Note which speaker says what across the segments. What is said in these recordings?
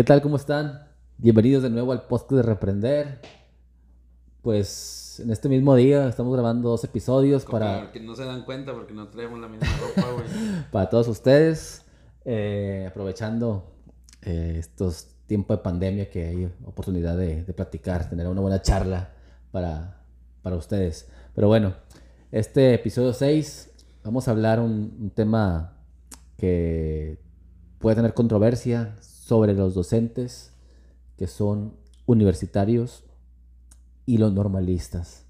Speaker 1: ¿Qué tal? ¿Cómo están? Bienvenidos de nuevo al podcast de Reprender. Pues en este mismo día estamos grabando dos episodios para...
Speaker 2: Que no se dan cuenta porque no traemos la misma ropa, güey.
Speaker 1: para todos ustedes, eh, aprovechando eh, estos tiempos de pandemia que hay oportunidad de, platicar, tener una buena charla para, para ustedes. Pero bueno, este episodio 6 vamos a hablar un, un tema que puede tener controversia sobre los docentes que son universitarios y los normalistas.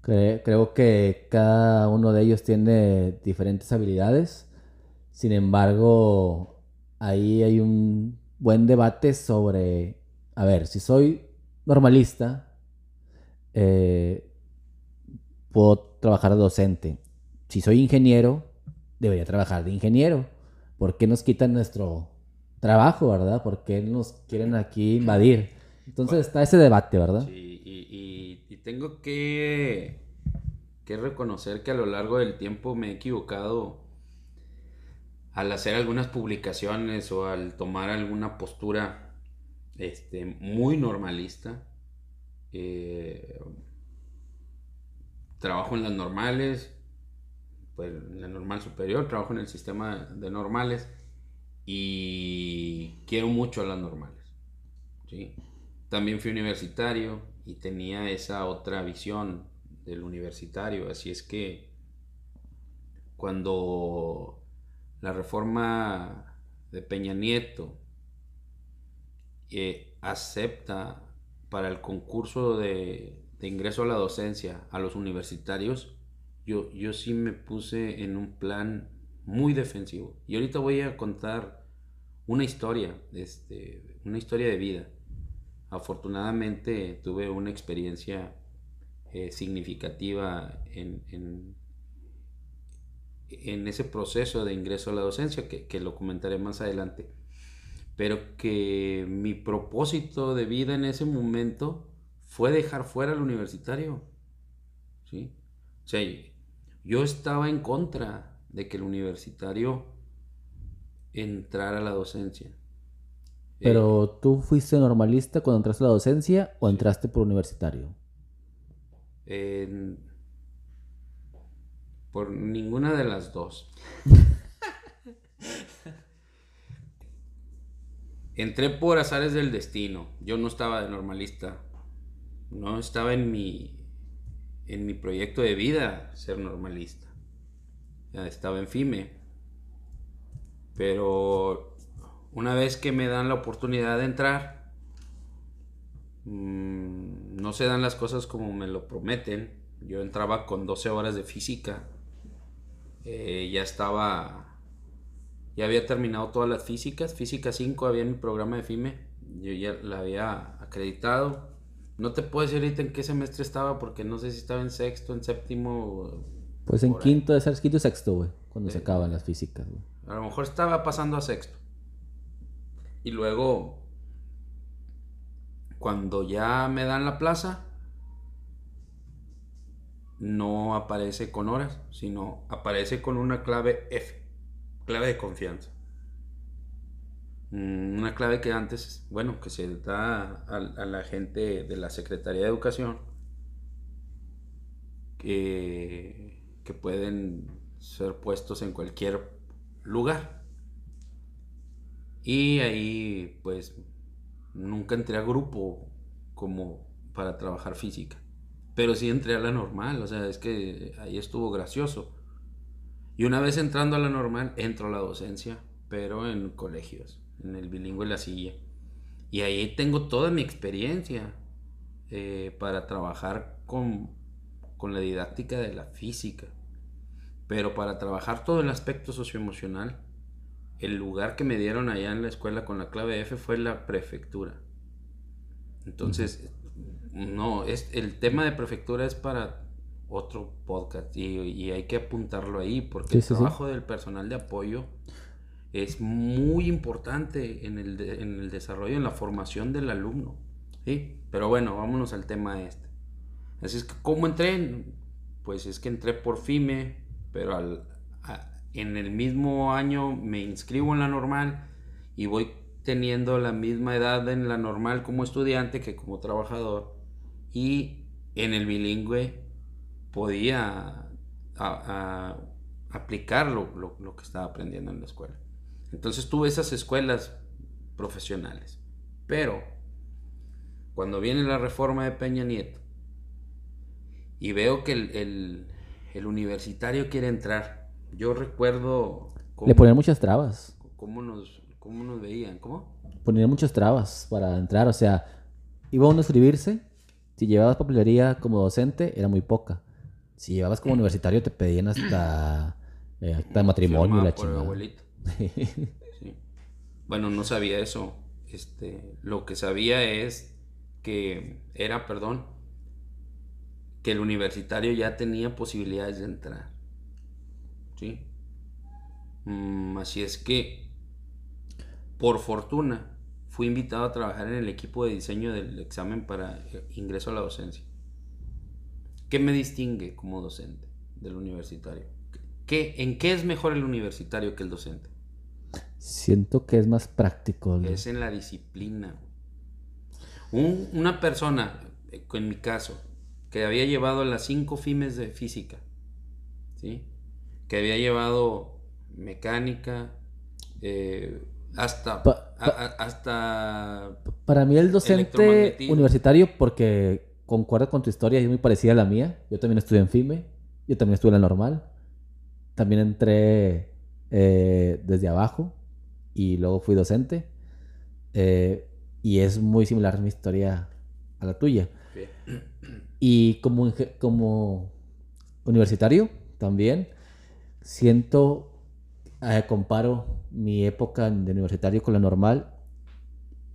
Speaker 1: creo que cada uno de ellos tiene diferentes habilidades, sin embargo, ahí hay un buen debate sobre, a ver, si soy normalista, eh, puedo trabajar de docente. Si soy ingeniero, debería trabajar de ingeniero. ¿Por qué nos quitan nuestro trabajo, verdad? ¿Por qué nos quieren aquí invadir? Entonces está ese debate, ¿verdad?
Speaker 2: Sí, y, y, tengo que, que reconocer que a lo largo del tiempo me he equivocado al hacer algunas publicaciones o al tomar alguna postura este, muy normalista. Eh, trabajo en las normales, pues en la normal superior, trabajo en el sistema de normales y quiero mucho a las normales. ¿sí? También fui universitario y tenía esa otra visión del universitario, así es que cuando la reforma de Peña Nieto eh, acepta para el concurso de, de ingreso a la docencia a los universitarios, yo, yo sí me puse en un plan muy defensivo. Y ahorita voy a contar una historia, este, una historia de vida. Afortunadamente tuve una experiencia eh, significativa en, en, ese proceso de ingreso a la docencia, que, que, lo comentaré más adelante. Pero que mi propósito de vida en ese momento fue dejar fuera al universitario. ¿sí? O sea, yo estaba en contra de que el universitario entrara a la docencia.
Speaker 1: Pero eh, tú fuiste normalista cuando entraste a la docencia o entraste por universitario?
Speaker 2: por ninguna de las dos. Entré por azares del destino. Yo no estaba de normalista. No estaba en mi en mi proyecto de vida ser normalista. Estaba en FIME. Pero una vez que me dan la oportunidad de entrar, mm, no se dan las cosas como me lo prometen. Yo entraba con 12 horas de física. Eh, ya estaba. Ya había terminado todas las físicas. Física 5 había en mi programa de FIME. Yo ya la había acreditado no te puedo decir ahorita en qué semestre estaba porque no sé si estaba en sexto, en séptimo.
Speaker 1: Pues en quinto, de ser quinto y sexto, güey, cuando se acaban las físicas, güey.
Speaker 2: A lo mejor estaba pasando a sexto. Y luego, cuando ya me dan la plaza, no aparece con horas, sino aparece con una clave F, clave de confianza. Mm, una clave que antes, bueno, que se da a, la gente de la Secretaría de Educación, que, que pueden ser puestos en cualquier lugar. Y ahí, pues, nunca entré a grupo como para trabajar física. Pero sí entré a la normal, o sea, es que ahí estuvo gracioso. Y una vez entrando a la normal, entro a la docencia, pero en colegios en el bilingüe La Silla. Y ahí tengo toda mi experiencia eh, para trabajar con, con la didáctica de la física. Pero para trabajar todo el aspecto socioemocional, el lugar que me dieron allá en la escuela con la clave F fue la prefectura. Entonces, no, es, el tema de prefectura es para otro podcast y, hay que apuntarlo ahí porque el trabajo del personal de apoyo es muy importante en el, desarrollo, en la formación del alumno. ¿sí? Pero bueno, vámonos al tema este. Así es que, ¿cómo entré? Pues es que entré por FIME, pero al, en el mismo año me inscribo en la normal y voy teniendo la misma edad en la normal como estudiante que como trabajador y en el bilingüe podía aplicar lo, que estaba aprendiendo en la escuela. Entonces tuve esas escuelas profesionales. Pero cuando viene la reforma de Peña Nieto y veo que el, universitario quiere entrar, yo recuerdo...
Speaker 1: Le ponían muchas trabas.
Speaker 2: ¿Cómo nos, cómo nos veían? ¿Cómo?
Speaker 1: Ponían muchas trabas para entrar, o sea, iba uno a inscribirse, si llevabas papelería como docente, era muy poca. Si llevabas como universitario, te pedían hasta, eh, matrimonio y la chingada.
Speaker 2: Bueno, no sabía eso. Este, lo que sabía es que era, perdón, que el universitario ya tenía posibilidades de entrar. ¿Sí? Mm, así es que, por fortuna, fui invitado a trabajar en el equipo de diseño del examen para ingreso a la docencia. ¿Qué me distingue como docente del universitario? ¿Qué, ¿En qué es mejor el universitario que el docente?
Speaker 1: Siento que es más práctico.
Speaker 2: Es en la disciplina. una persona, eh, en mi caso, que había llevado las cinco FIMES de física, ¿sí? que había llevado mecánica, eh, hasta, hasta...
Speaker 1: Para mí el docente universitario, porque concuerda con tu historia, es muy parecida a la mía. Yo también estudié en FIME, yo también estuve en la normal. También entré eh, desde abajo y luego fui docente. Eh, y es muy similar mi historia a la tuya. Y como, como universitario también, siento, eh, comparo mi época de universitario con la normal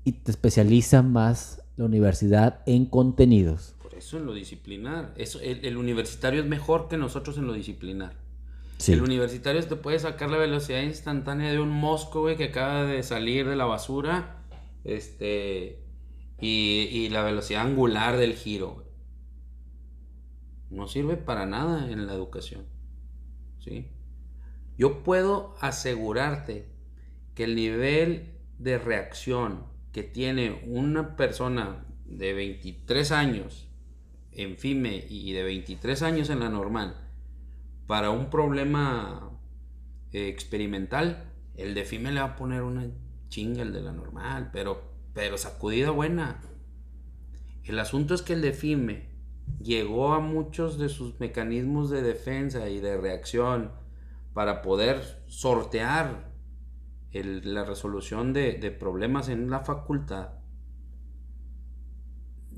Speaker 1: y te especializa más la universidad en contenidos.
Speaker 2: Por eso en lo disciplinar. Eso, el universitario es mejor que nosotros en lo disciplinar. El universitario te puede sacar la velocidad instantánea de un mosco, güey, que acaba de salir de la basura. Este. Y, la velocidad angular del giro. No sirve para nada en la educación. ¿Sí? Yo puedo asegurarte que el nivel de reacción que tiene una persona de 23 años en FIME y de 23 años en la normal para un problema eh, experimental, el de FIME le va a poner una chinga el de la normal, pero, pero sacudida buena. El asunto es que el de FIME llegó a muchos de sus mecanismos de defensa y de reacción para poder sortear la resolución de, de problemas en la facultad.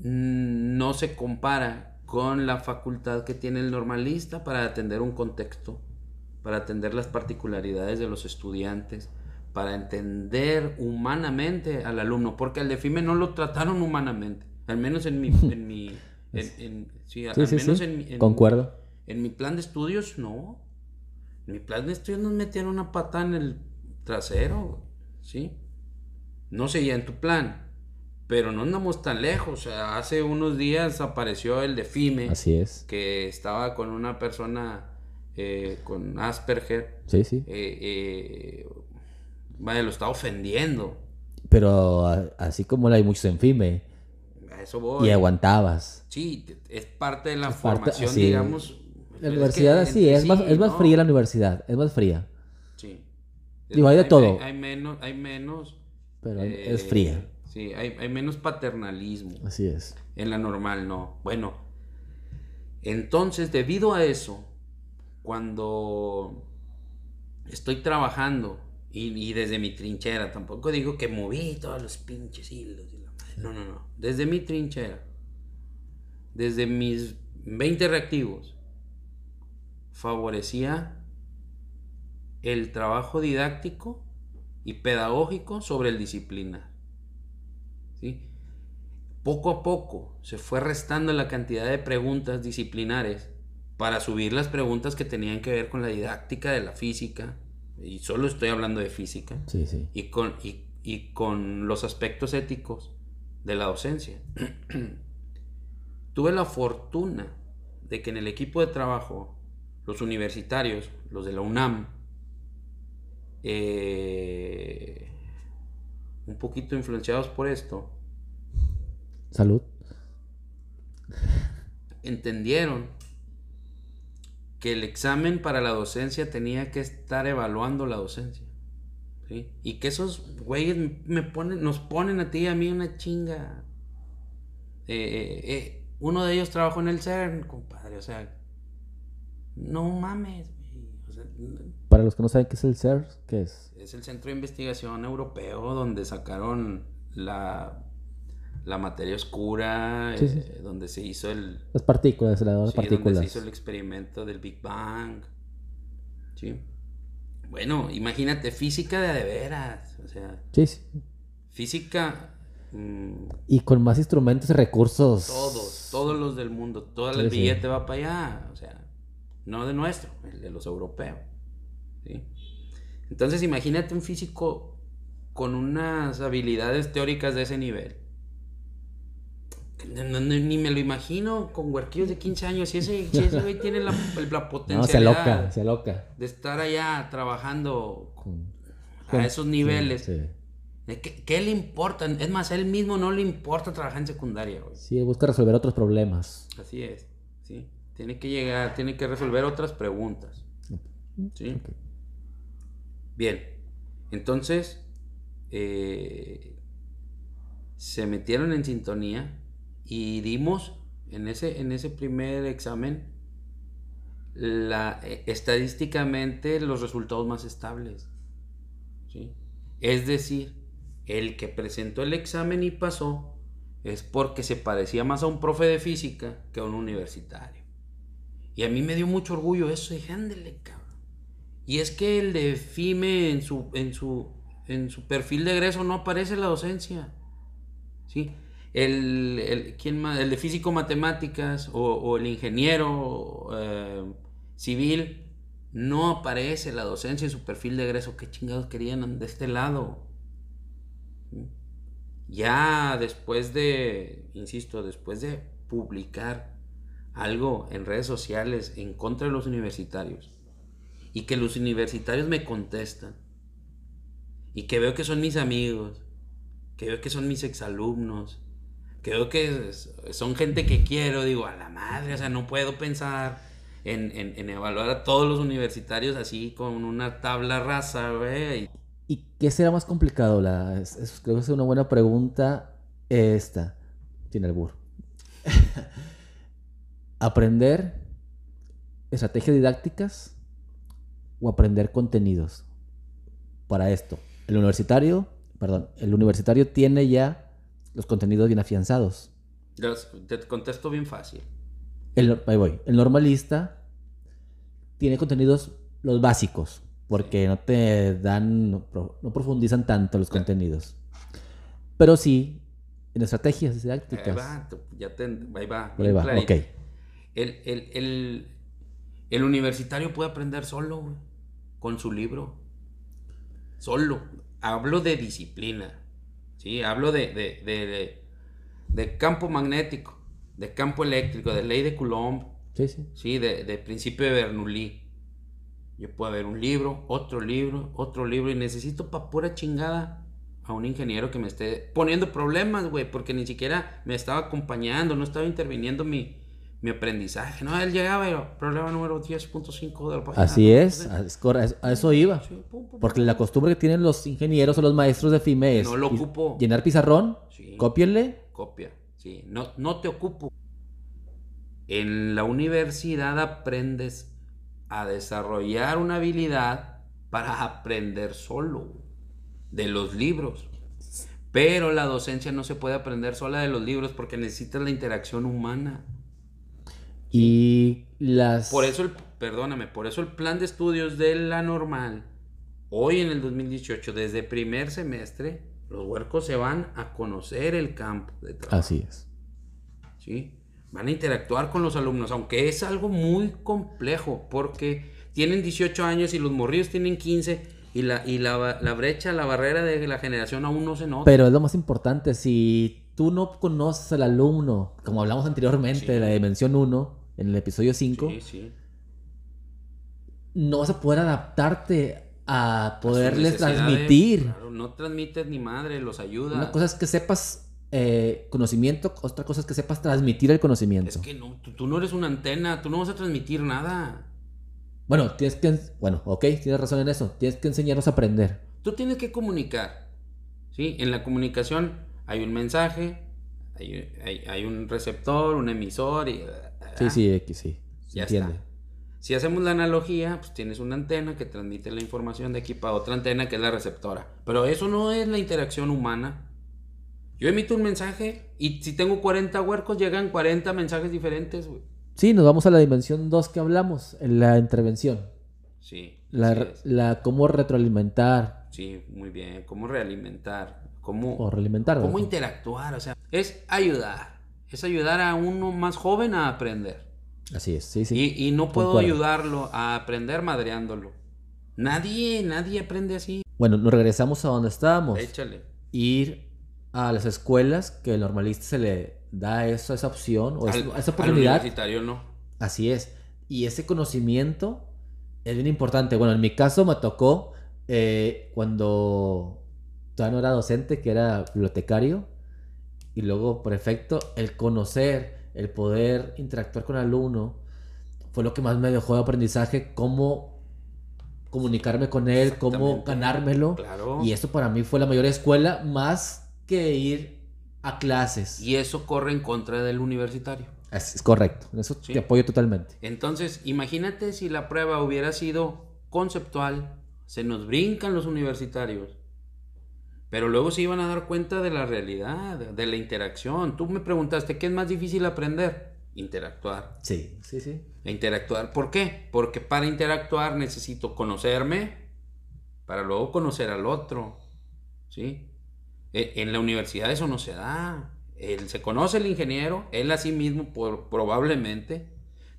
Speaker 2: No se compara con la facultad que tiene el normalista para atender un contexto, para atender las particularidades de los estudiantes, para entender humanamente al alumno, porque al de FIME no lo trataron humanamente, al menos en mi... En mi sí, al menos En,
Speaker 1: Concuerdo.
Speaker 2: En mi plan de estudios, no. En mi plan de estudios nos metieron una pata en el trasero, ¿sí? No seguía en tu plan. Pero no andamos tan lejos. O sea, hace unos días apareció el de FIME.
Speaker 1: Así es.
Speaker 2: Que estaba con una persona eh, con Asperger.
Speaker 1: Sí, sí.
Speaker 2: Eh, eh, vaya, lo está ofendiendo.
Speaker 1: Pero así como hay muchos en FIME.
Speaker 2: A eso voy.
Speaker 1: Y aguantabas.
Speaker 2: Sí, es parte de la formación, digamos.
Speaker 1: La universidad así, es, más, es más fría la universidad, es más fría.
Speaker 2: Sí.
Speaker 1: Digo, hay de todo.
Speaker 2: Hay, menos, hay menos.
Speaker 1: Pero es fría.
Speaker 2: Sí, hay, menos paternalismo.
Speaker 1: Así es.
Speaker 2: En la normal no. Bueno, entonces debido a eso, cuando estoy trabajando y, desde mi trinchera, tampoco digo que moví todos los pinches hilos. No, no, no. Desde mi trinchera, desde mis 20 reactivos, favorecía el trabajo didáctico y pedagógico sobre el disciplinar. Poco a poco se fue restando la cantidad de preguntas disciplinares para subir las preguntas que tenían que ver con la didáctica de la física, y solo estoy hablando de física, Y, con, y, con los aspectos éticos de la docencia. Tuve la fortuna de que en el equipo de trabajo, los universitarios, los de la UNAM, eh, un poquito influenciados por esto,
Speaker 1: Salud.
Speaker 2: entendieron que el examen para la docencia tenía que estar evaluando la docencia. ¿Sí? Y que esos güeyes me ponen, nos ponen a ti y a mí una chinga. Eh, eh, eh, uno de ellos trabajó en el CERN, compadre, o sea, no mames. o sea,
Speaker 1: Para los que no saben qué es el CERS, ¿qué es?
Speaker 2: es el centro de investigación europeo donde sacaron la, la materia oscura,
Speaker 1: Sí, sí.
Speaker 2: eh, donde se hizo el,
Speaker 1: Las partículas,
Speaker 2: Sí, donde se
Speaker 1: partículas.
Speaker 2: hizo el experimento del Big Bang. Sí. Bueno, imagínate, física de veras. O sea,
Speaker 1: Sí, sí.
Speaker 2: física. mm,
Speaker 1: Y con más instrumentos y recursos.
Speaker 2: todos, todos los del mundo. Todo el
Speaker 1: sí.
Speaker 2: billete va para allá. O sea, no de nuestro, el de los europeos. ¿sí? Entonces, imagínate un físico con unas habilidades teóricas de ese nivel. No- no- ni me lo imagino con huerquillos de 15 años. Si ese, si ese güey tiene la, la
Speaker 1: No,
Speaker 2: potencialidad
Speaker 1: se aloca, se aloca.
Speaker 2: de estar allá trabajando
Speaker 1: Con-
Speaker 2: a esos niveles.
Speaker 1: Sí, sí.
Speaker 2: ¿de ¿Qué, qué le importa? Es más, a él mismo no le importa trabajar en secundaria, güey.
Speaker 1: Sí, busca resolver otros problemas.
Speaker 2: Así es, ¿sí? Tiene que llegar, tiene que resolver otras preguntas, ¿sí? Bien, entonces eh, se metieron en sintonía y dimos en ese, en ese primer examen la, eh, estadísticamente los resultados más estables. ¿sí? Es decir, el que presentó el examen y pasó es porque se parecía más a un profe de física que a un universitario. Y a mí me dio mucho orgullo eso, dije, ándele, cabrón. Y es que el de FIME en su, en su, en su perfil de egreso no aparece la docencia. ¿Sí? El, el, ¿quién el de físico matemáticas o, el ingeniero eh, civil no aparece la docencia en su perfil de egreso. ¿Qué chingados querían de este lado? Ya después de, insisto, después de publicar algo en redes sociales en contra de los universitarios y que los universitarios me contestan y que veo que son mis amigos, que veo que son mis exalumnos, veo que son gente que quiero, digo, a la madre, o sea, no puedo pensar en, en- evaluar a todos los universitarios así con una tabla rasa, güey.
Speaker 1: ¿Y qué será más complicado? La, creo que es una buena pregunta esta. Sin albur. ¿Aprender estrategias didácticas o aprender contenidos? Para esto, el universitario, perdón, el universitario tiene ya los contenidos bien afianzados.
Speaker 2: Los- Te contesto bien fácil.
Speaker 1: El, ahí voy. El normalista tiene contenidos los básicos, porque no te dan, no, pro- no profundizan tanto los contenidos. Pero sí en estrategias
Speaker 2: Ahí
Speaker 1: didácticas.
Speaker 2: va, te- ya te, ahí va.
Speaker 1: Ahí va,
Speaker 2: clarito.
Speaker 1: ok.
Speaker 2: El, el- el- el universitario puede aprender solo, con su libro. Solo. Hablo de disciplina. ¿Sí? Hablo de, de, de- de- campo magnético, de campo eléctrico, de ley de Coulomb,
Speaker 1: Sí, sí.
Speaker 2: ¿sí? de, de principio de Bernoulli. Yo puedo ver un libro, otro libro, otro libro, y necesito pa' pura chingada a un ingeniero que me esté poniendo problemas, güey, porque ni siquiera me estaba acompañando, no estaba interviniendo mi, mi aprendizaje. No, él llegaba y yo, problema número 10.5 de la página.
Speaker 1: Así es, a eso- iba. Porque la costumbre que tienen los ingenieros o los maestros de FIME es
Speaker 2: No lo
Speaker 1: pi-
Speaker 2: ocupo.
Speaker 1: llenar pizarrón,
Speaker 2: Sí.
Speaker 1: cópienle.
Speaker 2: Copia, sí. No, no te ocupo. En la universidad aprendes a desarrollar una habilidad para aprender solo de los libros. Pero la docencia no se puede aprender sola de los libros porque necesitas la interacción humana.
Speaker 1: Y las...
Speaker 2: Por eso el, perdóname, por eso el plan de estudios de la normal, hoy en el 2018, desde primer semestre, los huercos se van a conocer el campo de trabajo.
Speaker 1: Así es.
Speaker 2: ¿sí? Van a interactuar con los alumnos, aunque es algo muy complejo, porque tienen 18 años y los morrillos tienen 15, y la, y la, la brecha, la barrera de la generación aún no se nota.
Speaker 1: Pero es lo más importante, si tú no conoces al alumno, como hablamos anteriormente
Speaker 2: Sí.
Speaker 1: de la dimensión 1, en el episodio 5,
Speaker 2: Sí, sí.
Speaker 1: no vas a poder adaptarte a poderles transmitir.
Speaker 2: no transmites ni madre, los ayuda.
Speaker 1: Una cosa es que sepas eh, conocimiento, otra cosa es que sepas transmitir el conocimiento.
Speaker 2: Es que no, tú, no eres una antena, tú no vas a transmitir nada.
Speaker 1: Bueno, tienes que, bueno, ok, tienes razón en eso, tienes que enseñarnos a aprender.
Speaker 2: Tú tienes que comunicar, ¿sí? En la comunicación hay un mensaje, hay, un receptor, un emisor y...
Speaker 1: Sí, sí, sí,
Speaker 2: ya entiende. Si hacemos la analogía, pues tienes una antena que transmite la información de aquí para otra antena que es la receptora. Pero eso no es la interacción humana. Yo emito un mensaje y si tengo 40 huercos, llegan 40 mensajes diferentes, güey.
Speaker 1: Sí, nos vamos a la dimensión 2 que hablamos, en la intervención.
Speaker 2: Sí.
Speaker 1: La, la cómo retroalimentar.
Speaker 2: Sí, muy bien. Cómo realimentar. Cómo,
Speaker 1: o realimentar.
Speaker 2: Cómo interactuar. O sea, es ayudar. Es ayudar a uno más joven a aprender.
Speaker 1: Así es, sí, sí.
Speaker 2: Y, no puedo ayudarlo a aprender madreándolo. Nadie, nadie aprende así.
Speaker 1: Bueno, nos regresamos a donde estábamos.
Speaker 2: Échale.
Speaker 1: Ir a las escuelas que el normalista se le da eso, esa opción o esa oportunidad.
Speaker 2: Al universitario no.
Speaker 1: Así es. Y ese conocimiento es bien importante. Bueno, en mi caso me tocó eh, cuando todavía no era docente, que era bibliotecario, y luego prefecto, el conocer el poder interactuar con el alumno, fue lo que más me dejó de aprendizaje, cómo comunicarme con él, cómo ganármelo. Y eso para mí fue la mayor escuela, más que ir a clases.
Speaker 2: Y eso corre en contra del universitario.
Speaker 1: Es, correcto, eso te apoyo totalmente.
Speaker 2: Entonces, imagínate si la prueba hubiera sido conceptual, se nos brincan los universitarios pero luego se iban a dar cuenta de la realidad, de la interacción. Tú me preguntaste, ¿qué es más difícil aprender? Interactuar.
Speaker 1: Sí, sí, sí.
Speaker 2: interactuar. ¿Por qué? Porque para interactuar necesito conocerme para luego conocer al otro. ¿Sí? E, en la universidad eso no se da. Él se conoce el ingeniero, él a sí mismo probablemente,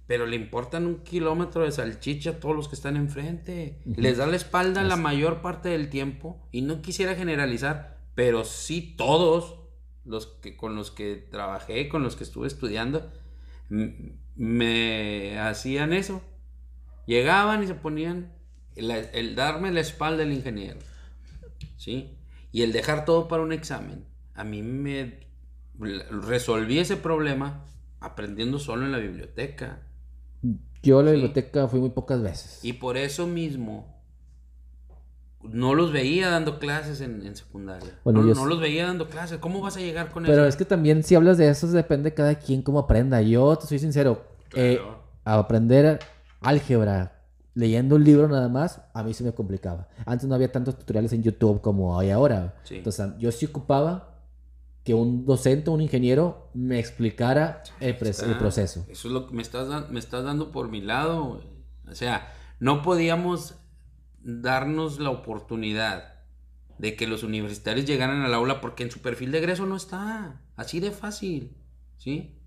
Speaker 2: pero le importan un kilómetro de salchicha a todos los que están enfrente. Les da la espalda la mayor parte del tiempo. Y no quisiera generalizar, pero sí todos los que con los que trabajé, con los que estuve estudiando, me hacían eso. Llegaban y se ponían el, darme la espalda al ingeniero. ¿Sí? Y el dejar todo para un examen. A mí me resolví ese problema aprendiendo solo en la biblioteca.
Speaker 1: Yo a la biblioteca fui muy pocas veces.
Speaker 2: Y por eso mismo no los veía dando clases en, secundaria. Bueno, no, los veía dando clases. ¿Cómo vas a llegar con
Speaker 1: eso?
Speaker 2: Pero
Speaker 1: es que también si hablas de eso depende de cada quien cómo aprenda. Yo te soy sincero, eh, a aprender álgebra leyendo un libro nada más, a mí se me complicaba. Antes no había tantos tutoriales en YouTube como hay ahora. Entonces yo sí ocupaba que un docente, un ingeniero, me explicara el, proceso.
Speaker 2: Eso es lo que me estás, me estás dando por mi lado. O sea, no podíamos darnos la oportunidad de que los universitarios llegaran al aula porque en su perfil de egreso no está. Así de fácil. ¿Sí?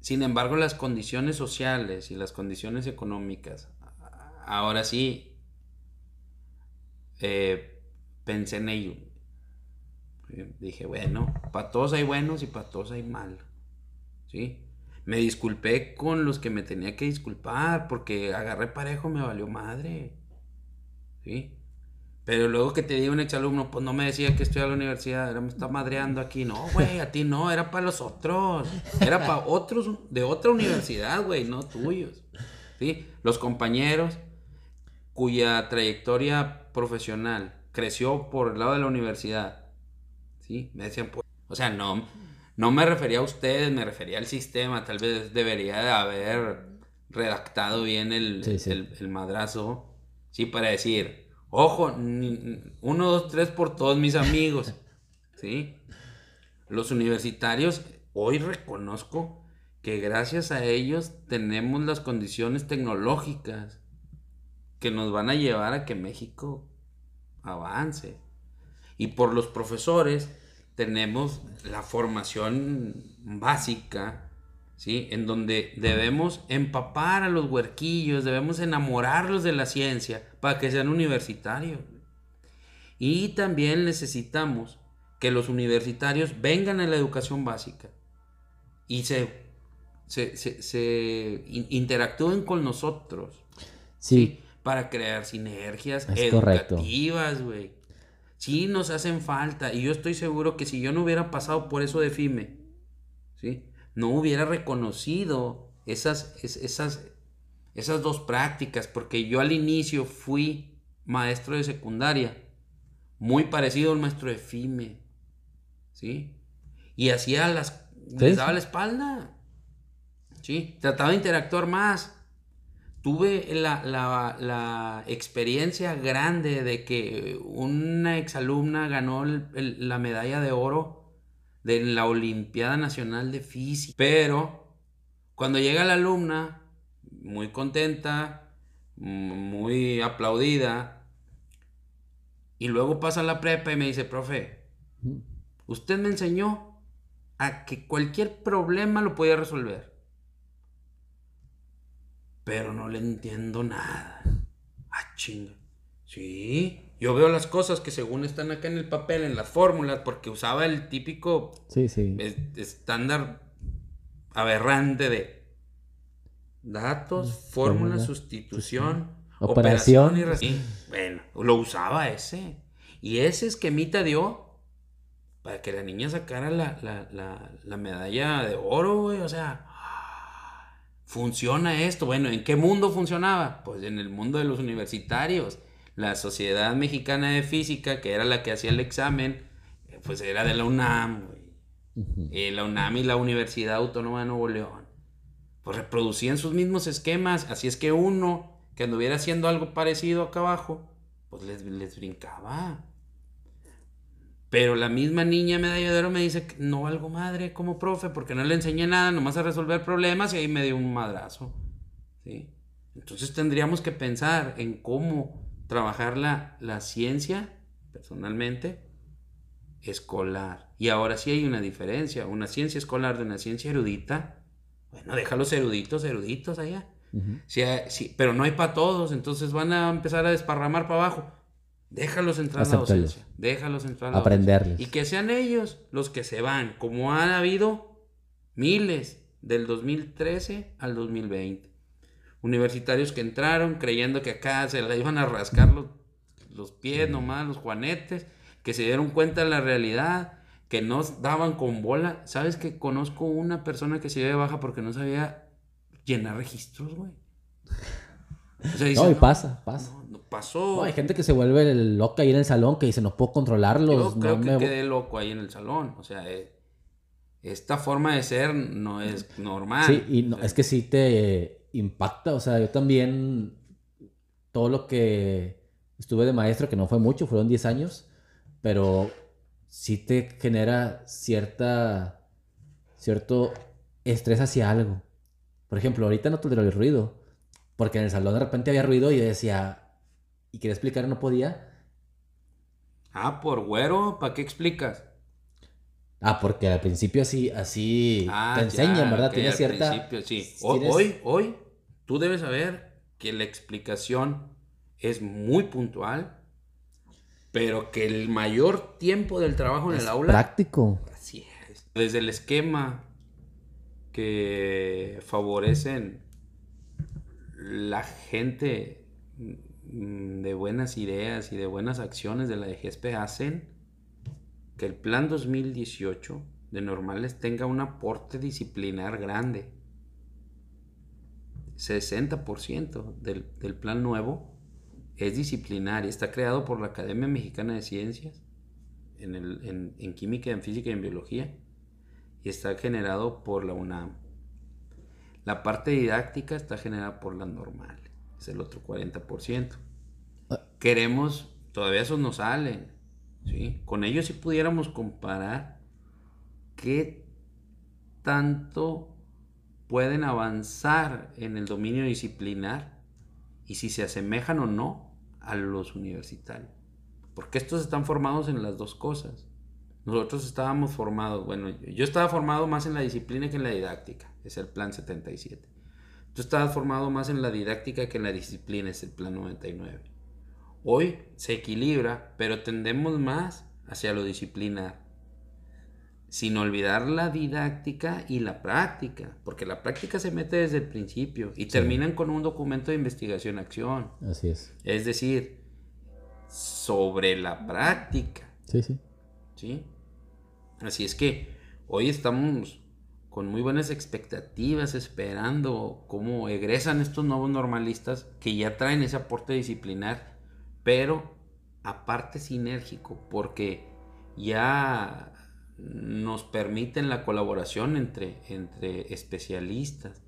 Speaker 2: Sin embargo, las condiciones sociales y las condiciones económicas, ahora sí, eh, pensé en ello Dije, bueno, para todos hay buenos y para todos hay malos. ¿Sí? Me disculpé con los que me tenía que disculpar porque agarré parejo, me valió madre. ¿Sí? Pero luego que te diga un exalumno, pues no me decía que estoy a la universidad, era, me está madreando aquí. No, güey, a ti no, era para los otros. Era para otros de otra universidad, güey, no tuyos. ¿Sí? Los compañeros cuya trayectoria profesional creció por el lado de la universidad ¿sí? Me decían, pues, o sea, no, no me refería a ustedes, me refería al sistema, tal vez debería de haber redactado bien el, el, madrazo, ¿sí? Para decir, ojo, uno, dos, tres por todos mis amigos, ¿sí? Los universitarios, hoy reconozco que gracias a ellos tenemos las condiciones tecnológicas que nos van a llevar a que México avance y por los profesores tenemos la formación básica, ¿sí? En donde debemos empapar a los huerquillos, debemos enamorarlos de la ciencia para que sean universitarios. Y también necesitamos que los universitarios vengan a la educación básica y se, se, interactúen con nosotros.
Speaker 1: Sí.
Speaker 2: para crear sinergias
Speaker 1: Es
Speaker 2: educativas, güey. Sí, nos hacen falta. Y yo estoy seguro que si yo no hubiera pasado por eso de FIME, ¿sí? No hubiera reconocido esas, es- esas, esas dos prácticas, porque yo al inicio fui maestro de secundaria, muy parecido al maestro de FIME, ¿sí? Y hacía las... les daba la espalda, ¿sí? Trataba de interactuar más. Tuve la, la- la experiencia grande de que una exalumna ganó el- el- la medalla de oro de la Olimpiada Nacional de Física. Pero cuando llega la alumna, muy contenta, muy aplaudida, y luego pasa la prepa y me dice, profe, usted me enseñó a que cualquier problema lo podía resolver. Pero no le entiendo nada. Ah, chinga. Sí, yo veo las cosas que según están acá en el papel, en las fórmulas, porque usaba el típico
Speaker 1: Sí, sí.
Speaker 2: es- estándar aberrante de datos, fórmula,
Speaker 1: fórmula,
Speaker 2: sustitución,
Speaker 1: Operación.
Speaker 2: operación y bueno, lo usaba ese. Y ese esquemita dio para que la niña sacara la, la- la- la medalla de oro, güey. O sea, funciona esto. Bueno, ¿en qué mundo funcionaba? Pues en el mundo de los universitarios. La Sociedad Mexicana de Física, que era la que hacía el examen, eh, pues era de la UNAM. Eh, la UNAM y la Universidad Autónoma de Nuevo León. Pues reproducían sus mismos esquemas. Así es que uno que anduviera haciendo algo parecido acá abajo, pues les, les brincaba. Pero la misma niña oro me dice que no valgo madre como profe porque no le enseñé nada, nomás a resolver problemas y ahí me dio un madrazo. ¿sí? Entonces tendríamos que pensar en cómo trabajar la, la ciencia, personalmente, escolar. Y ahora sí hay una diferencia, una ciencia escolar de una ciencia erudita. Bueno, deja los eruditos, eruditos allá. Hay- si- pero no hay para todos, entonces van a empezar a desparramar para abajo. Déjalos entrar a la docencia. Déjalos entrar a la
Speaker 1: Aprenderles.
Speaker 2: docencia. Y que sean ellos los que se van, como han habido miles del 2013 al 2020. Universitarios que entraron creyendo que acá se la iban a rascar los, los pies nomás, los juanetes, que se dieron cuenta de la realidad, que no daban con bola. ¿Sabes que conozco una persona que se dio de baja porque no sabía llenar registros, güey? O sea, dice,
Speaker 1: No, y
Speaker 2: "No,
Speaker 1: pasa, pasa.
Speaker 2: no, no pasó.
Speaker 1: No, hay gente que se vuelve loca ahí en el salón que dice, no puedo controlarlos.
Speaker 2: Yo
Speaker 1: no
Speaker 2: creo que
Speaker 1: me vo-".
Speaker 2: quedé loco ahí en el salón. O sea, eh, esta forma de ser no es normal.
Speaker 1: Sí, y no,
Speaker 2: O sea,
Speaker 1: es que sí te impacta. O sea, yo también, todo lo que estuve de maestro, que no fue mucho, fueron 10 años, pero sí te genera cierta, cierto estrés hacia algo. Por ejemplo, ahorita no tolero el ruido, porque en el salón de repente había ruido y yo decía, y quería explicar y no podía.
Speaker 2: Ah, por güero, ¿para qué explicas?
Speaker 1: Ah, porque al principio así, así
Speaker 2: Ah,
Speaker 1: te enseñan,
Speaker 2: ya,
Speaker 1: ¿verdad?
Speaker 2: ok,
Speaker 1: Tiene
Speaker 2: al
Speaker 1: cierta...
Speaker 2: principio, sí. Hoy,
Speaker 1: tienes-
Speaker 2: hoy, hoy, tú debes saber que la explicación es muy puntual, pero que el mayor tiempo del trabajo en
Speaker 1: es
Speaker 2: el aula
Speaker 1: práctico.
Speaker 2: Así es. Desde el esquema que favorecen la gente mm, de buenas ideas y de buenas acciones de la DGSP hacen que el plan 2018 de normales tenga un aporte disciplinar grande. 60% del, del plan nuevo es disciplinar y está creado por la Academia Mexicana de Ciencias en, el- en- en química, en física y en biología y está generado por la UNAM. La parte didáctica está generada por la normal, es el otro 40%. Queremos, todavía esos no salen, ¿sí? Con ellos si pudiéramos comparar qué tanto pueden avanzar en el dominio disciplinar y si se asemejan o no a los universitarios. Porque estos están formados en las dos cosas. Nosotros estábamos formados, bueno, yo estaba formado más en la disciplina que en la didáctica, es el plan 77. Tú estabas formado más en la didáctica que en la disciplina, es el plan 99. Hoy se equilibra, pero tendemos más hacia lo disciplinar. sin olvidar la didáctica y la práctica, porque la práctica se mete desde el principio y terminan con un documento de investigación-acción.
Speaker 1: Así es.
Speaker 2: Es decir, sobre la práctica.
Speaker 1: Sí, sí.
Speaker 2: ¿Sí? Así es que hoy estamos con muy buenas expectativas, esperando cómo egresan estos nuevos normalistas que ya traen ese aporte disciplinar, pero aparte sinérgico, porque ya nos permiten la colaboración entre, entre especialistas.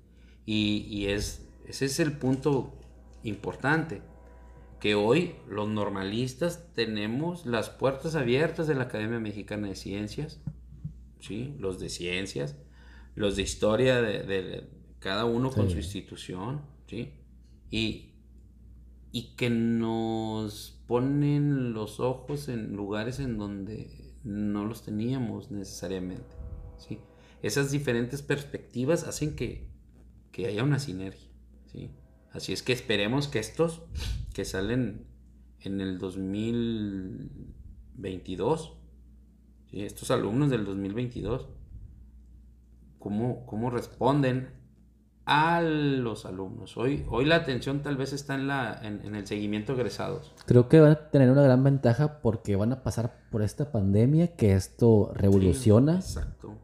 Speaker 2: Y, es, ese es el punto importante, que hoy los normalistas tenemos las puertas abiertas de la Academia Mexicana de Ciencias, ¿sí? los de ciencias, los de historia de, cada uno con su institución, ¿sí? y, y que nos ponen los ojos en lugares en donde no los teníamos necesariamente. ¿sí? Esas diferentes perspectivas hacen que, haya una sinergia. ¿sí? Así es que esperemos que estos que salen en el 2022, ¿sí? estos alumnos del 2022, cómo, cómo responden a los alumnos. Hoy, hoy la atención tal vez está en, la, en, el seguimiento egresados.
Speaker 1: Creo que van a tener una gran ventaja porque van a pasar por esta pandemia que esto revoluciona. exacto.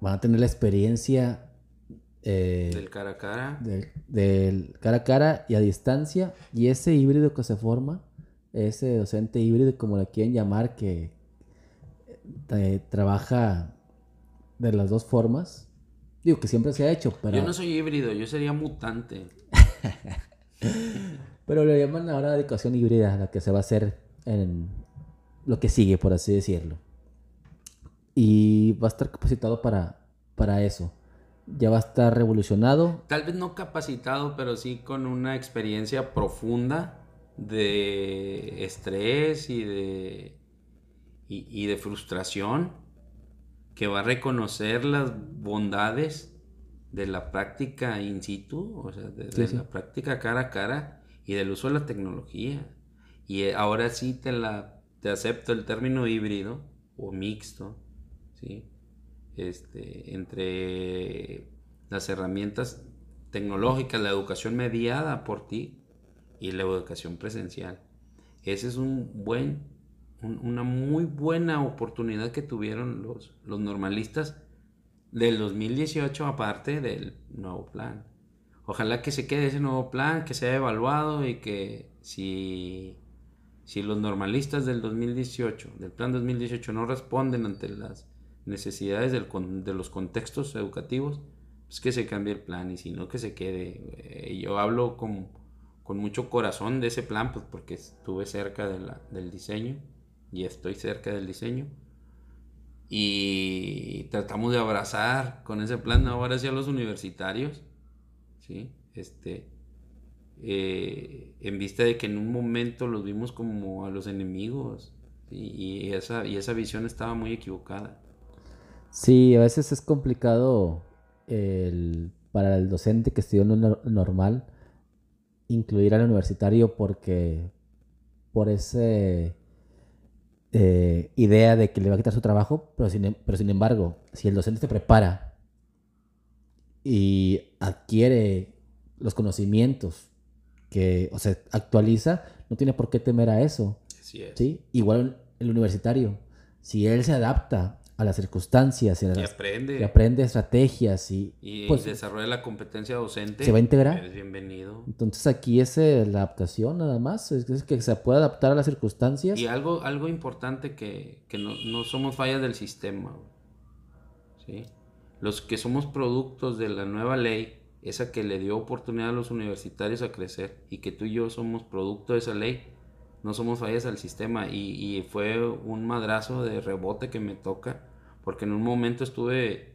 Speaker 1: Van a tener la experiencia
Speaker 2: eh, del cara a cara.
Speaker 1: Del, cara a cara y a distancia. Y ese híbrido que se forma, ese docente híbrido, como le quieren llamar, que eh, trabaja de las dos formas Digo que siempre se ha hecho, pero...
Speaker 2: Yo no soy híbrido, yo sería mutante.
Speaker 1: pero le llaman ahora educación híbrida, la que se va a hacer en lo que sigue, por así decirlo. Y va a estar capacitado para, para eso. Ya va a estar revolucionado.
Speaker 2: Tal vez no capacitado, pero sí con una experiencia profunda de estrés y de, y de frustración que va a reconocer las bondades de la práctica in situ, o sea, de, la práctica cara a cara y del uso de la tecnología. Y eh, ahora sí te, la, te acepto el término híbrido o mixto, ¿sí? Este, entre las herramientas tecnológicas, la educación mediada por ti y la educación presencial. Ese es un buen una muy buena oportunidad que tuvieron los, los normalistas del 2018 aparte del nuevo plan. Ojalá que se quede ese nuevo plan, que sea evaluado y que si, si los normalistas del 2018, del plan 2018 no responden ante las necesidades del, de los contextos educativos, pues que se cambie el plan y si no que se quede. Eh, yo hablo con, con mucho corazón de ese plan pues porque estuve cerca del diseño y estoy cerca del diseño. Y tratamos de abrazar con ese plan ahora hacia los universitarios, ¿sí? Este, eh, en vista de que en un momento los vimos como a los enemigos y, esa, y esa visión estaba muy equivocada.
Speaker 1: Sí, a veces es complicado el, para el docente que estudió en lo normal incluir al universitario porque por ese eh, idea de que le va a quitar su trabajo, pero sin, em, pero sin embargo, si el docente se prepara y adquiere los conocimientos que, o sea, actualiza, no tiene por qué temer a eso. ¿sí? Igual el universitario, si él se adapta a las circunstancias y,
Speaker 2: aprende.
Speaker 1: aprende estrategias y,
Speaker 2: pues, desarrolla la competencia docente,
Speaker 1: se va a integrar.
Speaker 2: Es bienvenido.
Speaker 1: Entonces aquí es eh, la adaptación nada más, es, que se puede adaptar a las circunstancias.
Speaker 2: Y algo, algo importante que, no, no, somos fallas del sistema. ¿sí? Los que somos productos de la nueva ley, esa que le dio oportunidad a los universitarios a crecer y que tú y yo somos producto de esa ley, no somos fallas al sistema. Y, fue un madrazo de rebote que me toca porque en un momento estuve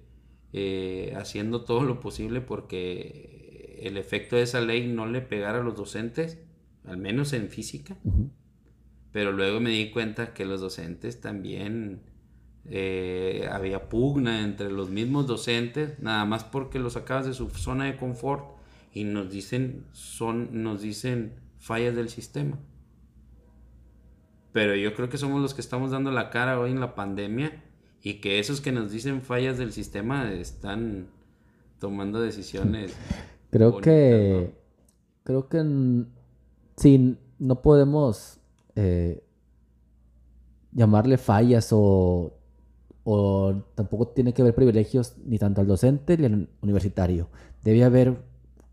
Speaker 2: eh, haciendo todo lo posible porque el efecto de esa ley no le pegara a los docentes, al menos en física, pero luego me di cuenta que los docentes también eh, había pugna entre los mismos docentes, nada más porque los sacabas de su zona de confort y nos dicen, son, nos dicen fallas del sistema. Pero yo creo que somos los que estamos dando la cara hoy en la pandemia Y que esos que nos dicen fallas del sistema están tomando decisiones.
Speaker 1: Creo que. Creo que. Sí, no podemos eh, llamarle fallas o, o tampoco tiene que haber privilegios ni tanto al docente ni al universitario. Debe haber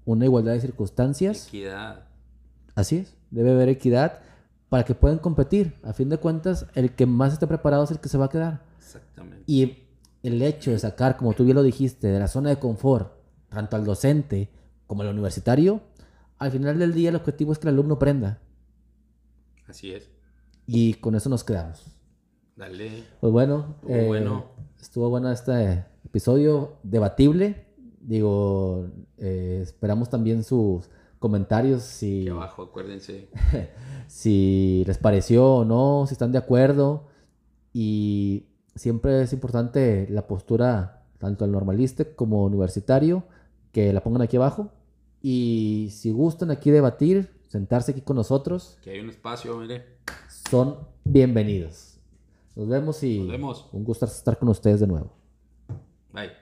Speaker 1: una igualdad de circunstancias.
Speaker 2: Equidad.
Speaker 1: Así es, debe haber equidad para que puedan competir. A fin de cuentas, el que más esté preparado es el que se va a quedar.
Speaker 2: Exactamente.
Speaker 1: Y el hecho de sacar, como tú bien lo dijiste, de la zona de confort, tanto al docente como al universitario, al final del día el objetivo es que el alumno aprenda.
Speaker 2: Así es.
Speaker 1: Y con eso nos quedamos.
Speaker 2: Dale.
Speaker 1: Pues bueno,
Speaker 2: Estuvo
Speaker 1: eh,
Speaker 2: bueno.
Speaker 1: estuvo bueno este episodio debatible. Digo, eh, esperamos también sus comentarios si,
Speaker 2: Aquí abajo, acuérdense.
Speaker 1: si les pareció o no, si están de acuerdo. Y siempre es importante la postura tanto al normalista como universitario, que la pongan aquí abajo. Y si gustan aquí debatir, sentarse aquí con nosotros,
Speaker 2: Que hay un espacio, mire.
Speaker 1: son bienvenidos. Nos vemos y
Speaker 2: Nos vemos.
Speaker 1: un gusto estar con ustedes de nuevo.
Speaker 2: Bye.